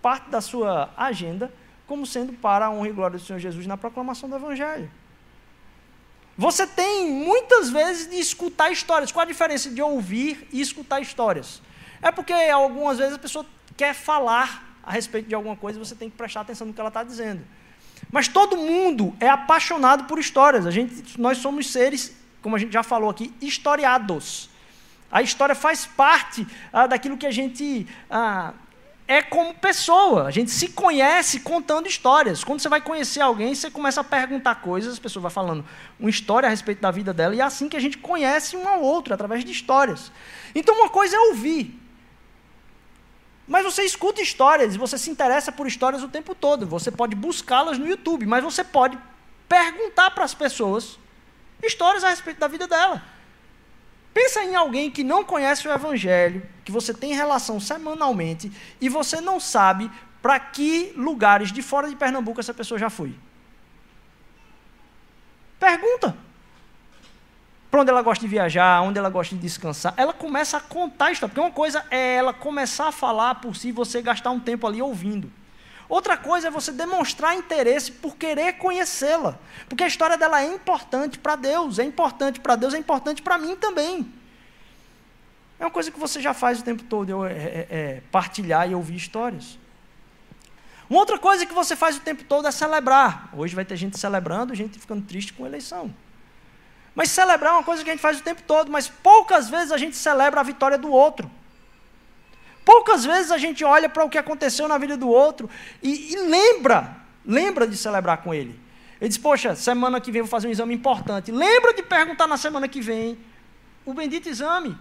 parte da sua agenda como sendo para a honra e glória do Senhor Jesus na proclamação do Evangelho. Você tem muitas vezes de escutar histórias. Qual a diferença de ouvir e escutar histórias? É porque algumas vezes a pessoa quer falar a respeito de alguma coisa e você tem que prestar atenção no que ela está dizendo. Mas todo mundo é apaixonado por histórias. A gente, nós somos seres, como a gente já falou aqui, historiados. A história faz parte ah, daquilo que a gente ah, é como pessoa. A gente se conhece contando histórias. Quando você vai conhecer alguém, você começa a perguntar coisas, a pessoa vai falando uma história a respeito da vida dela, e é assim que a gente conhece um ao outro, através de histórias. Então, uma coisa é ouvir. Mas você escuta histórias você se interessa por histórias o tempo todo. Você pode buscá-las no YouTube, mas você pode perguntar para as pessoas histórias a respeito da vida dela. Pensa em alguém que não conhece o Evangelho, que você tem relação semanalmente e você não sabe para que lugares de fora de Pernambuco essa pessoa já foi. Pergunta. Para onde ela gosta de viajar, onde ela gosta de descansar. Ela começa a contar a história. Porque uma coisa é ela começar a falar por si, você gastar um tempo ali ouvindo. Outra coisa é você demonstrar interesse por querer conhecê-la. Porque a história dela é importante para Deus, é importante para Deus, é importante para mim também. É uma coisa que você já faz o tempo todo, é, é, é, partilhar e ouvir histórias. Uma outra coisa que você faz o tempo todo é celebrar. Hoje vai ter gente celebrando, gente ficando triste com a eleição. Mas celebrar é uma coisa que a gente faz o tempo todo, mas poucas vezes a gente celebra a vitória do outro. Poucas vezes a gente olha para o que aconteceu na vida do outro e, e, lembra, lembra de celebrar com ele. Ele diz, poxa, semana que vem vou fazer um exame importante. Lembra de perguntar na semana que vem o bendito exame.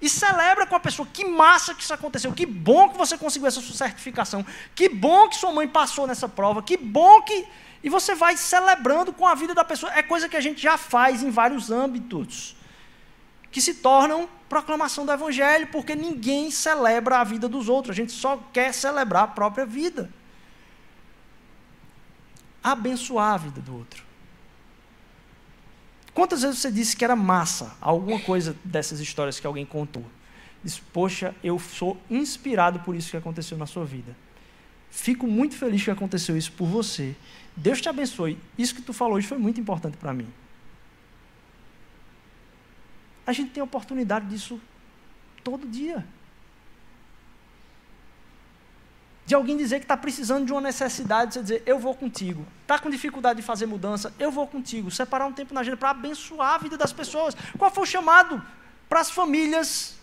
E celebra com a pessoa. Que massa que isso aconteceu. Que bom que você conseguiu essa sua certificação. Que bom que sua mãe passou nessa prova. Que bom que. E você vai celebrando com a vida da pessoa. É coisa que a gente já faz em vários âmbitos que se tornam proclamação do Evangelho, porque ninguém celebra a vida dos outros, a gente só quer celebrar a própria vida. Abençoar a vida do outro. Quantas vezes você disse que era massa alguma coisa dessas histórias que alguém contou? Diz, poxa, eu sou inspirado por isso que aconteceu na sua vida. Fico muito feliz que aconteceu isso por você. Deus te abençoe. Isso que tu falou hoje foi muito importante para mim. A gente tem oportunidade disso todo dia. De alguém dizer que está precisando de uma necessidade, você dizer, eu vou contigo. Está com dificuldade de fazer mudança, eu vou contigo. Separar um tempo na agenda para abençoar a vida das pessoas. Qual foi o chamado para as famílias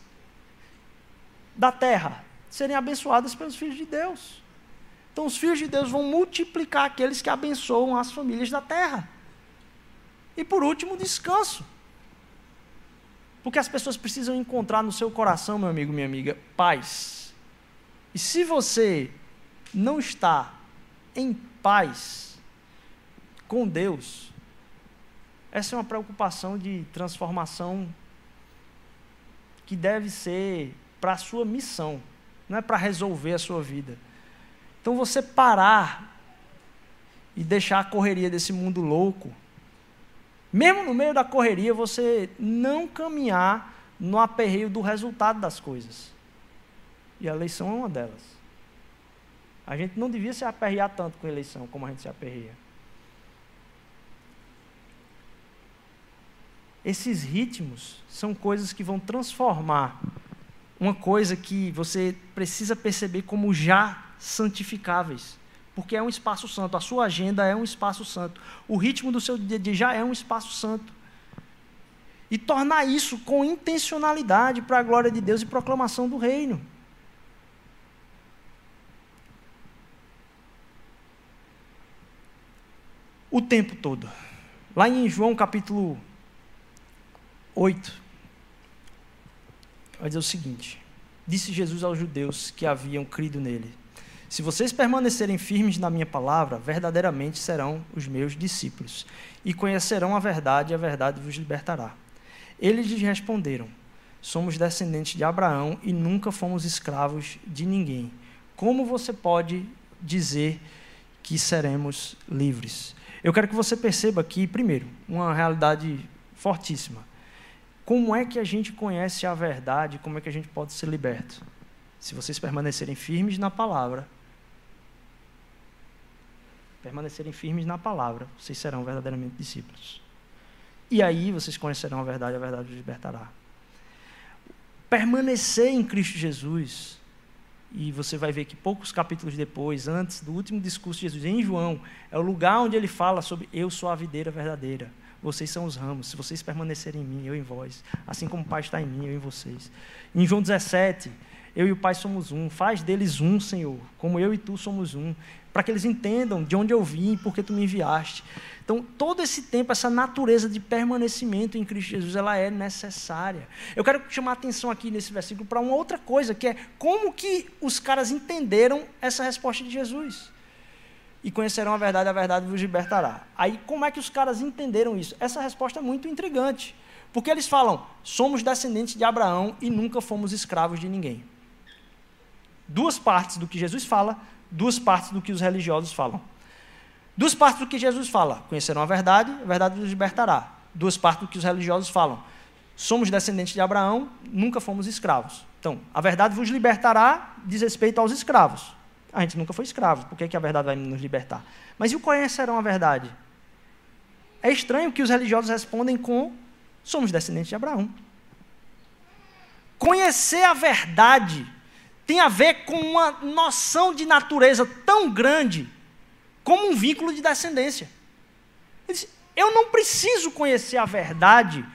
da terra? Serem abençoadas pelos filhos de Deus. Então, os filhos de Deus vão multiplicar aqueles que abençoam as famílias da terra. E por último, descanso. Porque as pessoas precisam encontrar no seu coração, meu amigo, minha amiga, paz. E se você não está em paz com Deus, essa é uma preocupação de transformação que deve ser para a sua missão, não é para resolver a sua vida. Então você parar e deixar a correria desse mundo louco mesmo no meio da correria, você não caminhar no aperreio do resultado das coisas. E a eleição é uma delas. A gente não devia se aperrear tanto com a eleição como a gente se aperreia. Esses ritmos são coisas que vão transformar uma coisa que você precisa perceber como já santificáveis porque é um espaço santo. A sua agenda é um espaço santo. O ritmo do seu dia a dia já é um espaço santo. E tornar isso com intencionalidade para a glória de Deus e proclamação do reino. O tempo todo. Lá em João capítulo 8, vai dizer o seguinte: Disse Jesus aos judeus que haviam crido nele se vocês permanecerem firmes na minha palavra, verdadeiramente serão os meus discípulos, e conhecerão a verdade, e a verdade vos libertará. Eles lhes responderam: Somos descendentes de Abraão e nunca fomos escravos de ninguém. Como você pode dizer que seremos livres? Eu quero que você perceba aqui, primeiro, uma realidade fortíssima. Como é que a gente conhece a verdade? Como é que a gente pode ser liberto? Se vocês permanecerem firmes na palavra, permanecerem firmes na palavra, vocês serão verdadeiramente discípulos. E aí vocês conhecerão a verdade, a verdade os libertará. Permanecer em Cristo Jesus, e você vai ver que poucos capítulos depois, antes do último discurso de Jesus, em João, é o lugar onde ele fala sobre eu sou a videira verdadeira. Vocês são os ramos. Se vocês permanecerem em mim, eu em vós. Assim como o Pai está em mim, eu em vocês. Em João 17, eu e o Pai somos um. Faz deles um, Senhor, como eu e tu somos um. Para que eles entendam de onde eu vim e por que tu me enviaste. Então, todo esse tempo, essa natureza de permanecimento em Cristo Jesus, ela é necessária. Eu quero chamar a atenção aqui nesse versículo para uma outra coisa, que é como que os caras entenderam essa resposta de Jesus e conhecerão a verdade, a verdade vos libertará. Aí, como é que os caras entenderam isso? Essa resposta é muito intrigante. Porque eles falam: somos descendentes de Abraão e nunca fomos escravos de ninguém. Duas partes do que Jesus fala, duas partes do que os religiosos falam. Duas partes do que Jesus fala: conhecerão a verdade, a verdade vos libertará. Duas partes do que os religiosos falam: somos descendentes de Abraão, nunca fomos escravos. Então, a verdade vos libertará diz respeito aos escravos. A gente nunca foi escravo, por que, que a verdade vai nos libertar? Mas e o conhecerão a verdade? É estranho que os religiosos respondem com: somos descendentes de Abraão. Conhecer a verdade tem a ver com uma noção de natureza tão grande como um vínculo de descendência. eu não preciso conhecer a verdade,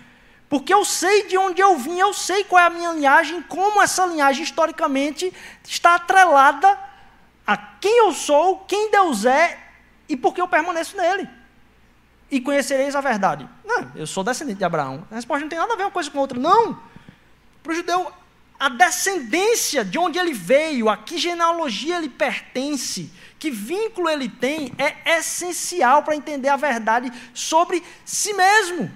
porque eu sei de onde eu vim, eu sei qual é a minha linhagem, como essa linhagem historicamente está atrelada a quem eu sou, quem Deus é e por que eu permaneço nele. E conhecereis a verdade. Não, eu sou descendente de Abraão. A resposta não tem nada a ver uma coisa com a outra. Não. Para o judeu, a descendência de onde ele veio, a que genealogia ele pertence, que vínculo ele tem, é essencial para entender a verdade sobre si mesmo.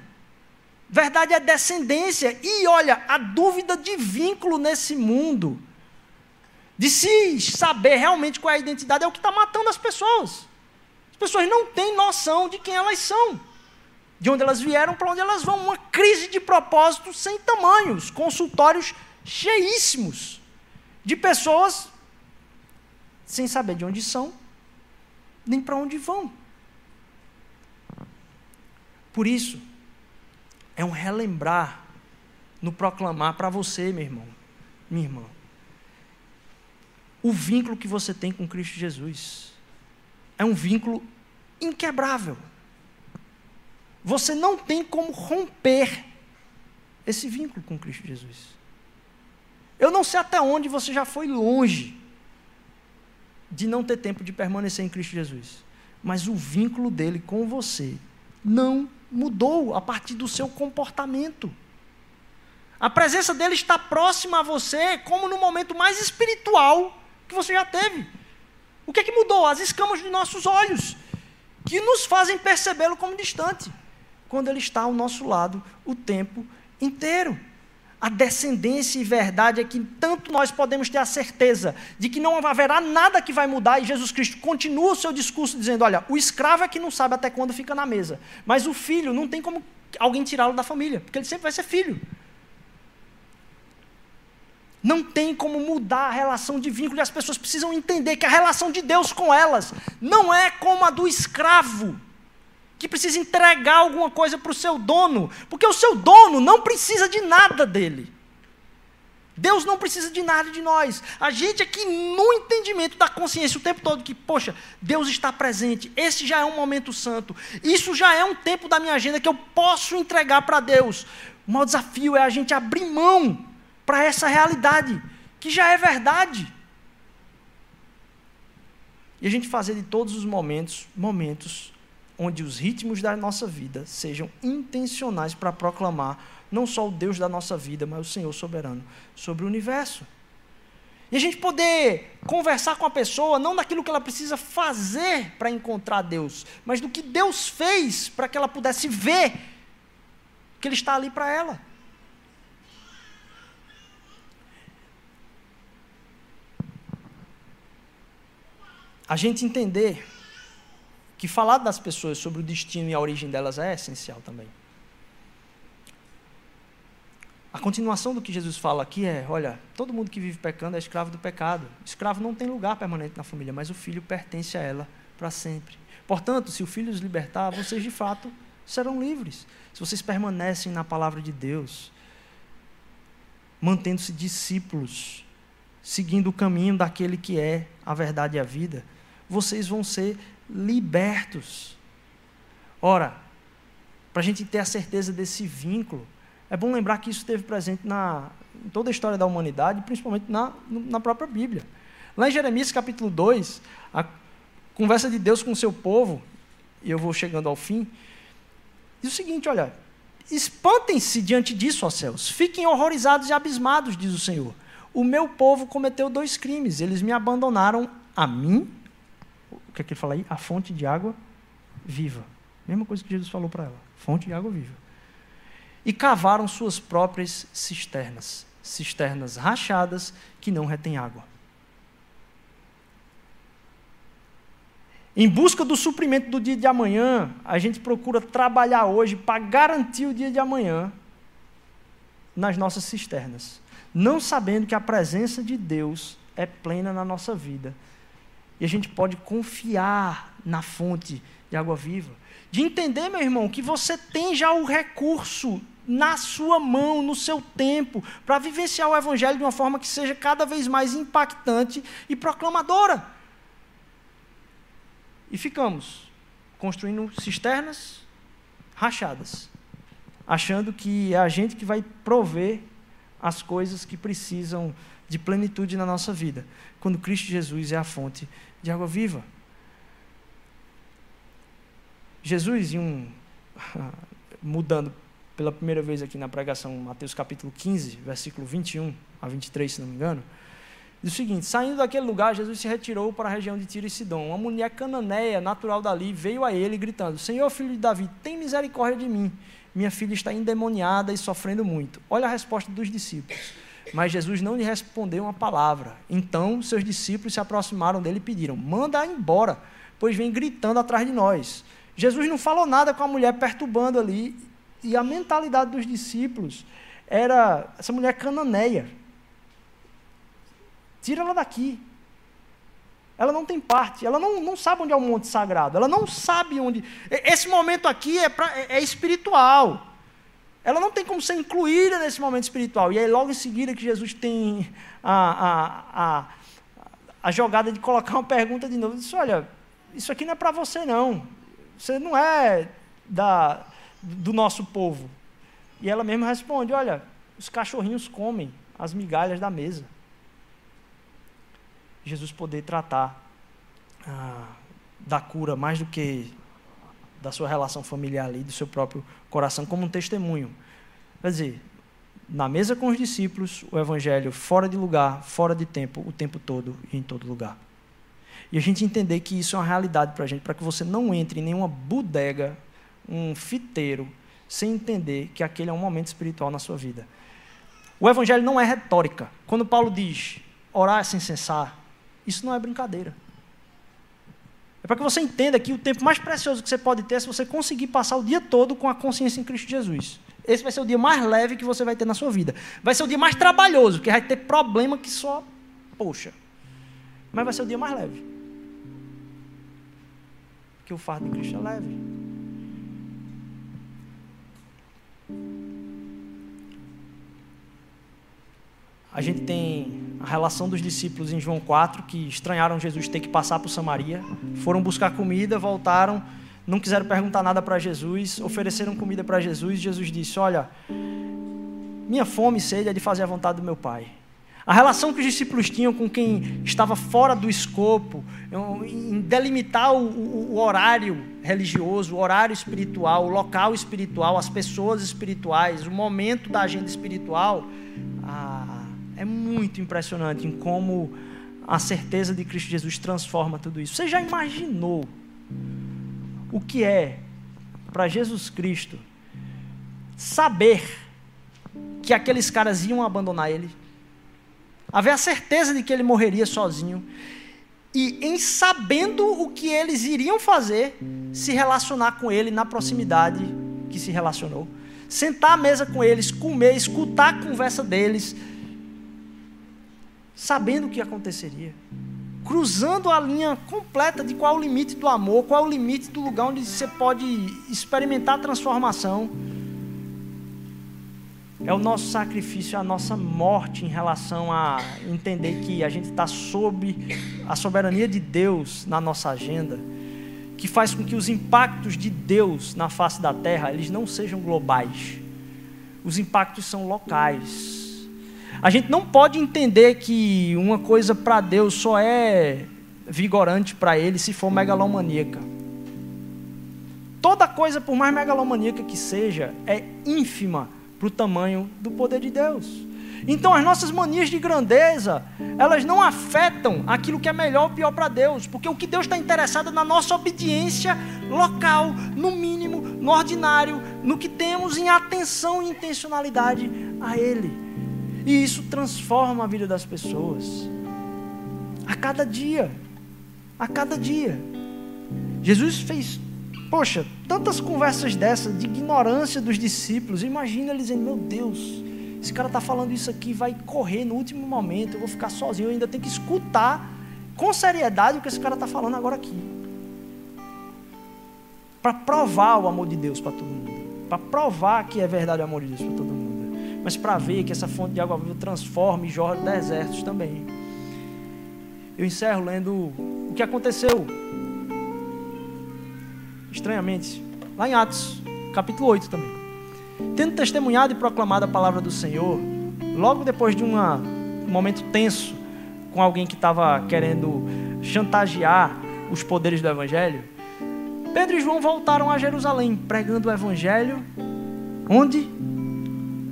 Verdade é descendência. E olha, a dúvida de vínculo nesse mundo de se saber realmente qual é a identidade, é o que está matando as pessoas. As pessoas não têm noção de quem elas são, de onde elas vieram, para onde elas vão. Uma crise de propósito sem tamanhos, consultórios cheíssimos de pessoas sem saber de onde são, nem para onde vão. Por isso, é um relembrar no proclamar para você, meu irmão, minha irmã o vínculo que você tem com Cristo Jesus. É um vínculo inquebrável. Você não tem como romper esse vínculo com Cristo Jesus. Eu não sei até onde você já foi longe de não ter tempo de permanecer em Cristo Jesus, mas o vínculo dele com você não mudou a partir do seu comportamento. A presença dele está próxima a você, como no momento mais espiritual que você já teve. O que é que mudou? As escamas de nossos olhos, que nos fazem percebê-lo como distante, quando ele está ao nosso lado o tempo inteiro. A descendência e verdade é que tanto nós podemos ter a certeza de que não haverá nada que vai mudar, e Jesus Cristo continua o seu discurso dizendo: olha, o escravo é que não sabe até quando fica na mesa, mas o filho não tem como alguém tirá-lo da família, porque ele sempre vai ser filho. Não tem como mudar a relação de vínculo, e as pessoas precisam entender que a relação de Deus com elas não é como a do escravo, que precisa entregar alguma coisa para o seu dono, porque o seu dono não precisa de nada dele. Deus não precisa de nada de nós. A gente aqui, no entendimento da consciência o tempo todo, que, poxa, Deus está presente, esse já é um momento santo, isso já é um tempo da minha agenda que eu posso entregar para Deus. O maior desafio é a gente abrir mão para essa realidade, que já é verdade. E a gente fazer de todos os momentos, momentos onde os ritmos da nossa vida sejam intencionais para proclamar não só o Deus da nossa vida, mas o Senhor soberano sobre o universo. E a gente poder conversar com a pessoa não daquilo que ela precisa fazer para encontrar Deus, mas do que Deus fez para que ela pudesse ver que Ele está ali para ela. a gente entender que falar das pessoas sobre o destino e a origem delas é essencial também. A continuação do que Jesus fala aqui é: olha, todo mundo que vive pecando é escravo do pecado. Escravo não tem lugar permanente na família, mas o filho pertence a ela para sempre. Portanto, se o Filho os libertar, vocês de fato serão livres. Se vocês permanecem na palavra de Deus, mantendo-se discípulos, seguindo o caminho daquele que é a verdade e a vida, vocês vão ser libertos. Ora, para a gente ter a certeza desse vínculo, é bom lembrar que isso esteve presente na, em toda a história da humanidade, principalmente na, na própria Bíblia. Lá em Jeremias capítulo 2, a conversa de Deus com o seu povo, e eu vou chegando ao fim, diz o seguinte: olha, espantem-se diante disso, ó céus, fiquem horrorizados e abismados, diz o Senhor. O meu povo cometeu dois crimes, eles me abandonaram a mim, o que é que ele fala aí? A fonte de água viva. Mesma coisa que Jesus falou para ela: fonte de água viva. E cavaram suas próprias cisternas, cisternas rachadas que não retêm água. Em busca do suprimento do dia de amanhã, a gente procura trabalhar hoje para garantir o dia de amanhã nas nossas cisternas, não sabendo que a presença de Deus é plena na nossa vida. E a gente pode confiar na fonte de água viva. De entender, meu irmão, que você tem já o recurso na sua mão, no seu tempo, para vivenciar o Evangelho de uma forma que seja cada vez mais impactante e proclamadora. E ficamos construindo cisternas rachadas, achando que é a gente que vai prover as coisas que precisam de plenitude na nossa vida, quando Cristo Jesus é a fonte de água viva. Jesus, em um, mudando pela primeira vez aqui na pregação, Mateus capítulo 15, versículo 21 a 23, se não me engano, Diz o seguinte: saindo daquele lugar, Jesus se retirou para a região de Tiro e Sidom. Uma mulher cananeia, natural dali, veio a ele gritando: Senhor, filho de Davi, tem misericórdia de mim. Minha filha está endemoniada e sofrendo muito. Olha a resposta dos discípulos. Mas Jesus não lhe respondeu uma palavra. Então seus discípulos se aproximaram dele e pediram: Manda embora, pois vem gritando atrás de nós. Jesus não falou nada com a mulher perturbando ali. E a mentalidade dos discípulos era essa mulher cananeia Tira ela daqui. Ela não tem parte, ela não, não sabe onde é o monte sagrado, ela não sabe onde. Esse momento aqui é, pra, é, é espiritual. Ela não tem como ser incluída nesse momento espiritual. E aí, logo em seguida, que Jesus tem a, a, a, a jogada de colocar uma pergunta de novo: diz, Olha, isso aqui não é para você, não. Você não é da, do nosso povo. E ela mesma responde: Olha, os cachorrinhos comem as migalhas da mesa. Jesus poder tratar ah, da cura mais do que da sua relação familiar ali, do seu próprio coração, como um testemunho. Quer dizer, na mesa com os discípulos, o evangelho fora de lugar, fora de tempo, o tempo todo e em todo lugar. E a gente entender que isso é uma realidade para a gente, para que você não entre em nenhuma bodega, um fiteiro, sem entender que aquele é um momento espiritual na sua vida. O evangelho não é retórica. Quando Paulo diz orar sem cessar, isso não é brincadeira. É para que você entenda que o tempo mais precioso que você pode ter é se você conseguir passar o dia todo com a consciência em Cristo Jesus. Esse vai ser o dia mais leve que você vai ter na sua vida. Vai ser o dia mais trabalhoso, porque vai ter problema que só, poxa. Mas vai ser o dia mais leve. Porque o fardo de Cristo é leve. A gente tem a relação dos discípulos em João 4, que estranharam Jesus ter que passar por Samaria, foram buscar comida, voltaram, não quiseram perguntar nada para Jesus, ofereceram comida para Jesus, Jesus disse: Olha, minha fome e sede é de fazer a vontade do meu Pai. A relação que os discípulos tinham com quem estava fora do escopo, em delimitar o, o, horário religioso, o horário espiritual, o local espiritual, as pessoas espirituais, o momento da agenda espiritual, é muito impressionante em como a certeza de Cristo Jesus transforma tudo isso. Você já imaginou o que é para Jesus Cristo saber que aqueles caras iam abandonar ele? Haver a certeza de que ele morreria sozinho e em sabendo o que eles iriam fazer, se relacionar com ele na proximidade que se relacionou. Sentar à mesa com eles, comer, escutar a conversa deles, sabendo o que aconteceria. cruzando a linha completa de qual é o limite do amor, qual é o limite do lugar onde você pode experimentar transformação. É o nosso sacrifício, a nossa morte em relação a entender que a gente está sob a soberania de Deus na nossa agenda, que faz com que os impactos de Deus na face da terra eles não sejam globais. Os impactos são locais a gente não pode entender que uma coisa para Deus só é vigorante para Ele se for megalomaníaca. Toda coisa, por mais megalomaníaca que seja, é ínfima para o tamanho do poder de Deus. Então as nossas manias de grandeza, elas não afetam aquilo que é melhor ou pior para Deus, porque o que Deus está interessado é na nossa obediência local, no mínimo, no ordinário, no que temos em atenção e intencionalidade a Ele. E isso transforma a vida das pessoas. A cada dia. A cada dia. Jesus fez, poxa, tantas conversas dessas de ignorância dos discípulos. Imagina eles dizendo: Meu Deus, esse cara está falando isso aqui, vai correr no último momento, eu vou ficar sozinho, eu ainda tenho que escutar com seriedade o que esse cara está falando agora aqui. Para provar o amor de Deus para todo mundo. Para provar que é verdade o amor de Deus para todo mundo mas para ver que essa fonte de água viva transforma e jorra desertos também. Eu encerro lendo o que aconteceu, estranhamente, lá em Atos, capítulo 8 também. Tendo testemunhado e proclamado a palavra do Senhor, logo depois de uma, um momento tenso com alguém que estava querendo chantagear os poderes do Evangelho, Pedro e João voltaram a Jerusalém, pregando o Evangelho, onde?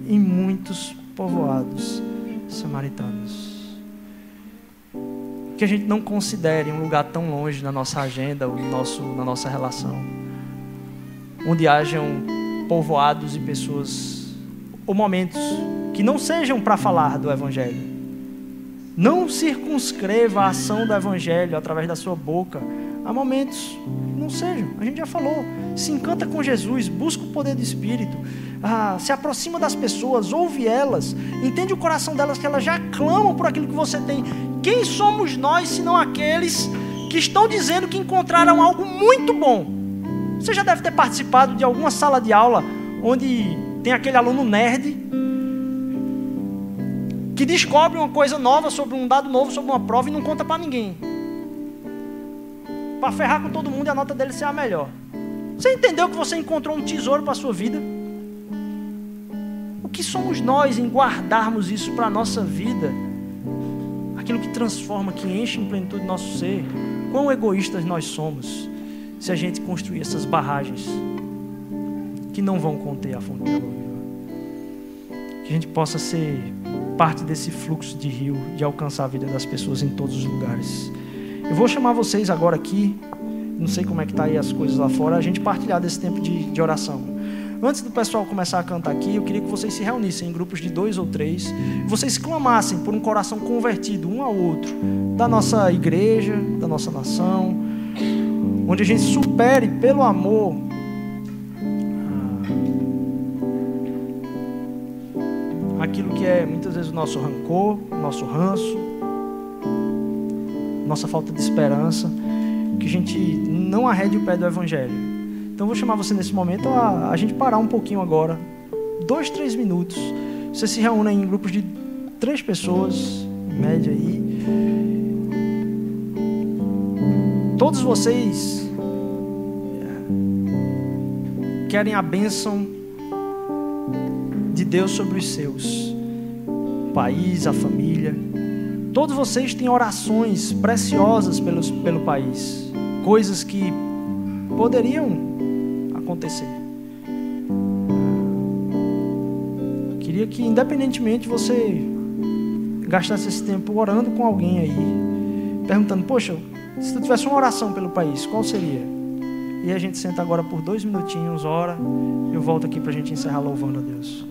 Em muitos povoados samaritanos. Que a gente não considere um lugar tão longe na nossa agenda, ou no nosso, na nossa relação, onde hajam povoados e pessoas, ou momentos que não sejam para falar do Evangelho. Não circunscreva a ação do Evangelho através da sua boca a momentos não sejam. A gente já falou. Se encanta com Jesus, busca o poder do Espírito ah, se aproxima das pessoas, ouve elas, entende o coração delas que elas já clamam por aquilo que você tem. Quem somos nós se não aqueles que estão dizendo que encontraram algo muito bom? Você já deve ter participado de alguma sala de aula onde tem aquele aluno nerd que descobre uma coisa nova sobre um dado novo sobre uma prova e não conta para ninguém. Para ferrar com todo mundo a nota dele ser a melhor. Você entendeu que você encontrou um tesouro para sua vida? Que somos nós em guardarmos isso para a nossa vida? Aquilo que transforma, que enche em plenitude nosso ser. Quão egoístas nós somos se a gente construir essas barragens que não vão conter a fonte de água viva. Que a gente possa ser parte desse fluxo de rio, de alcançar a vida das pessoas em todos os lugares. Eu vou chamar vocês agora aqui, não sei como é que tá aí as coisas lá fora, a gente partilhar desse tempo de, de oração. Antes do pessoal começar a cantar aqui, eu queria que vocês se reunissem em grupos de dois ou três, vocês clamassem por um coração convertido um ao outro, da nossa igreja, da nossa nação, onde a gente supere pelo amor. Ah, aquilo que é muitas vezes o nosso rancor, o nosso ranço, nossa falta de esperança, que a gente não arrede o pé do Evangelho então vou chamar você nesse momento a, a gente parar um pouquinho agora, dois, três minutos. Você se reúne em grupos de três pessoas, em média aí. Todos vocês é, querem a bênção de Deus sobre os seus, o país, a família. Todos vocês têm orações preciosas pelos, pelo país, coisas que poderiam acontecer. Queria que, independentemente, você gastasse esse tempo orando com alguém aí, perguntando: Poxa, se tu tivesse uma oração pelo país, qual seria? E a gente senta agora por dois minutinhos, ora, eu volto aqui para a gente encerrar louvando a Deus.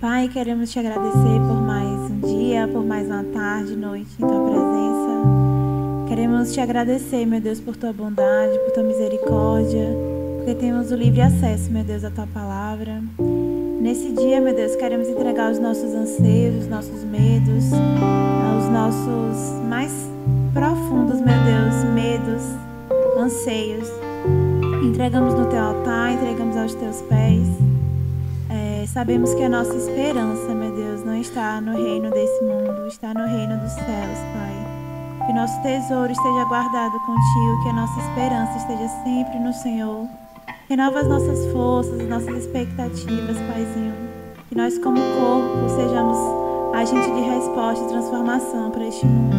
Pai, queremos te agradecer por mais um dia, por mais uma tarde, noite em tua presença. Queremos te agradecer, meu Deus, por tua bondade, por tua misericórdia, porque temos o livre acesso, meu Deus, à tua palavra. Nesse dia, meu Deus, queremos entregar os nossos anseios, os nossos medos, os nossos mais profundos, meu Deus, medos, anseios. Entregamos no teu altar, entregamos aos teus pés. É, sabemos que a nossa esperança, meu Deus, não está no reino desse mundo, está no reino dos céus, Pai. Que nosso tesouro esteja guardado contigo, que a nossa esperança esteja sempre no Senhor. Renova as nossas forças, as nossas expectativas, Paizinho. Que nós, como corpo, sejamos agente de resposta e transformação para este mundo.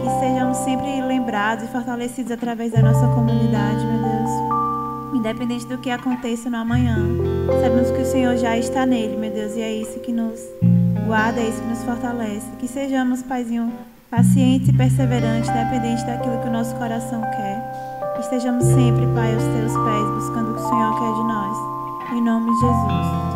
Que sejamos sempre lembrados e fortalecidos através da nossa comunidade, meu Deus. Independente do que aconteça no amanhã, sabemos que o Senhor já está nele, meu Deus, e é isso que nos guarda, é isso que nos fortalece. Que sejamos, Paizinho, pacientes e perseverantes, independente daquilo que o nosso coração quer estejamos sempre, Pai, aos teus pés, buscando o que o Senhor quer de nós. Em nome de Jesus.